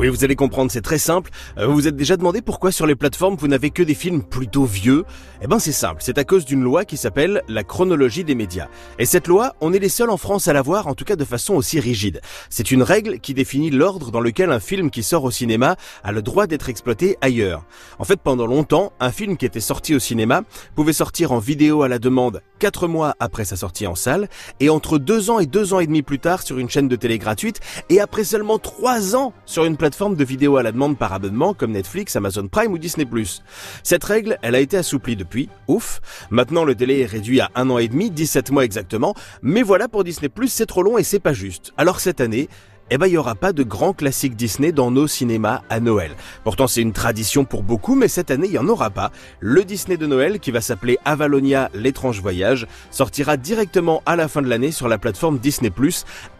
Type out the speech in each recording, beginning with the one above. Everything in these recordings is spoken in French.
Oui, vous allez comprendre, c'est très simple. Euh, vous vous êtes déjà demandé pourquoi sur les plateformes vous n'avez que des films plutôt vieux Eh ben c'est simple, c'est à cause d'une loi qui s'appelle la chronologie des médias. Et cette loi, on est les seuls en France à l'avoir, en tout cas de façon aussi rigide. C'est une règle qui définit l'ordre dans lequel un film qui sort au cinéma a le droit d'être exploité ailleurs. En fait, pendant longtemps, un film qui était sorti au cinéma pouvait sortir en vidéo à la demande quatre mois après sa sortie en salle, et entre deux ans et deux ans et demi plus tard sur une chaîne de télé gratuite, et après seulement trois ans sur une plateforme de vidéo à la demande par abonnement comme Netflix, Amazon Prime ou Disney+. Cette règle, elle a été assouplie depuis, ouf. Maintenant, le délai est réduit à un an et demi, 17 mois exactement, mais voilà pour Disney+, c'est trop long et c'est pas juste. Alors cette année, eh ben, il n'y aura pas de grands classiques Disney dans nos cinémas à Noël. Pourtant, c'est une tradition pour beaucoup, mais cette année, il n'y en aura pas. Le Disney de Noël, qui va s'appeler Avalonia, l'étrange voyage, sortira directement à la fin de l'année sur la plateforme Disney+,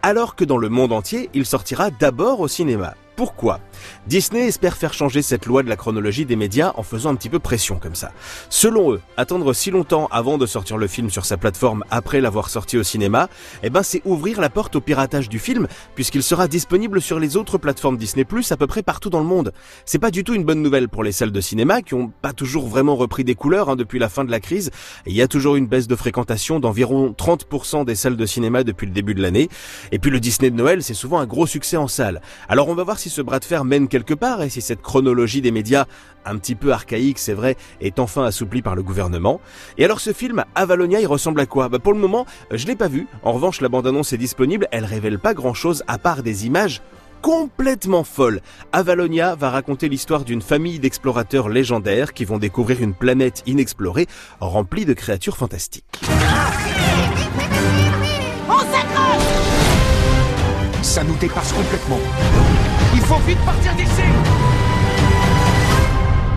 alors que dans le monde entier, il sortira d'abord au cinéma. Pourquoi Disney espère faire changer cette loi de la chronologie des médias en faisant un petit peu pression comme ça. Selon eux, attendre si longtemps avant de sortir le film sur sa plateforme après l'avoir sorti au cinéma, eh ben c'est ouvrir la porte au piratage du film puisqu'il sera disponible sur les autres plateformes Disney+ à peu près partout dans le monde. C'est pas du tout une bonne nouvelle pour les salles de cinéma qui ont pas toujours vraiment repris des couleurs hein, depuis la fin de la crise. Il y a toujours une baisse de fréquentation d'environ 30% des salles de cinéma depuis le début de l'année. Et puis le Disney de Noël, c'est souvent un gros succès en salle. Alors on va voir si ce bras de fer mène quelque part et si cette chronologie des médias, un petit peu archaïque c'est vrai, est enfin assouplie par le gouvernement. Et alors ce film, Avalonia, il ressemble à quoi? Bah Pour le moment, je l'ai pas vu. En revanche, la bande-annonce est disponible, elle révèle pas grand-chose à part des images complètement folles. Avalonia va raconter l'histoire d'une famille d'explorateurs légendaires qui vont découvrir une planète inexplorée remplie de créatures fantastiques. S'accroche Ça nous dépasse complètement. Il faut vite partir d'ici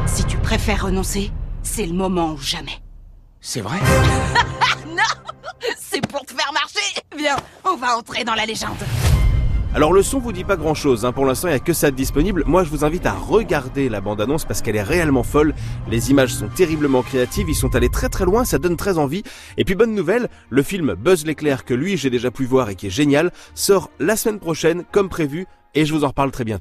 Si tu préfères renoncer, c'est le moment ou jamais. C'est vrai Non C'est pour te faire marcher Viens, on va entrer dans la légende. Alors le son vous dit pas grand chose, hein. pour l'instant il n'y a que ça de disponible. Moi je vous invite à regarder la bande-annonce parce qu'elle est réellement folle. Les images sont terriblement créatives, ils sont allés très très loin, ça donne très envie. Et puis bonne nouvelle, le film Buzz l'éclair que lui j'ai déjà pu voir et qui est génial, sort la semaine prochaine comme prévu et je vous en reparle très bientôt.